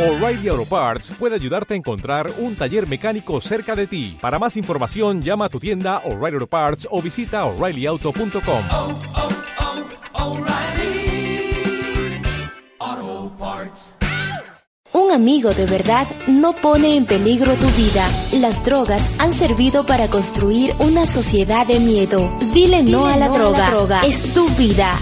O'Reilly Auto Parts puede ayudarte a encontrar un taller mecánico cerca de ti. Para más información, llama a tu tienda O'Reilly Auto Parts o visita oreillyauto.com. oh, oh, Un amigo de verdad no pone en peligro tu vida. Las drogas han servido para construir una sociedad de miedo. Dile, no, a la, droga. Es tu vida.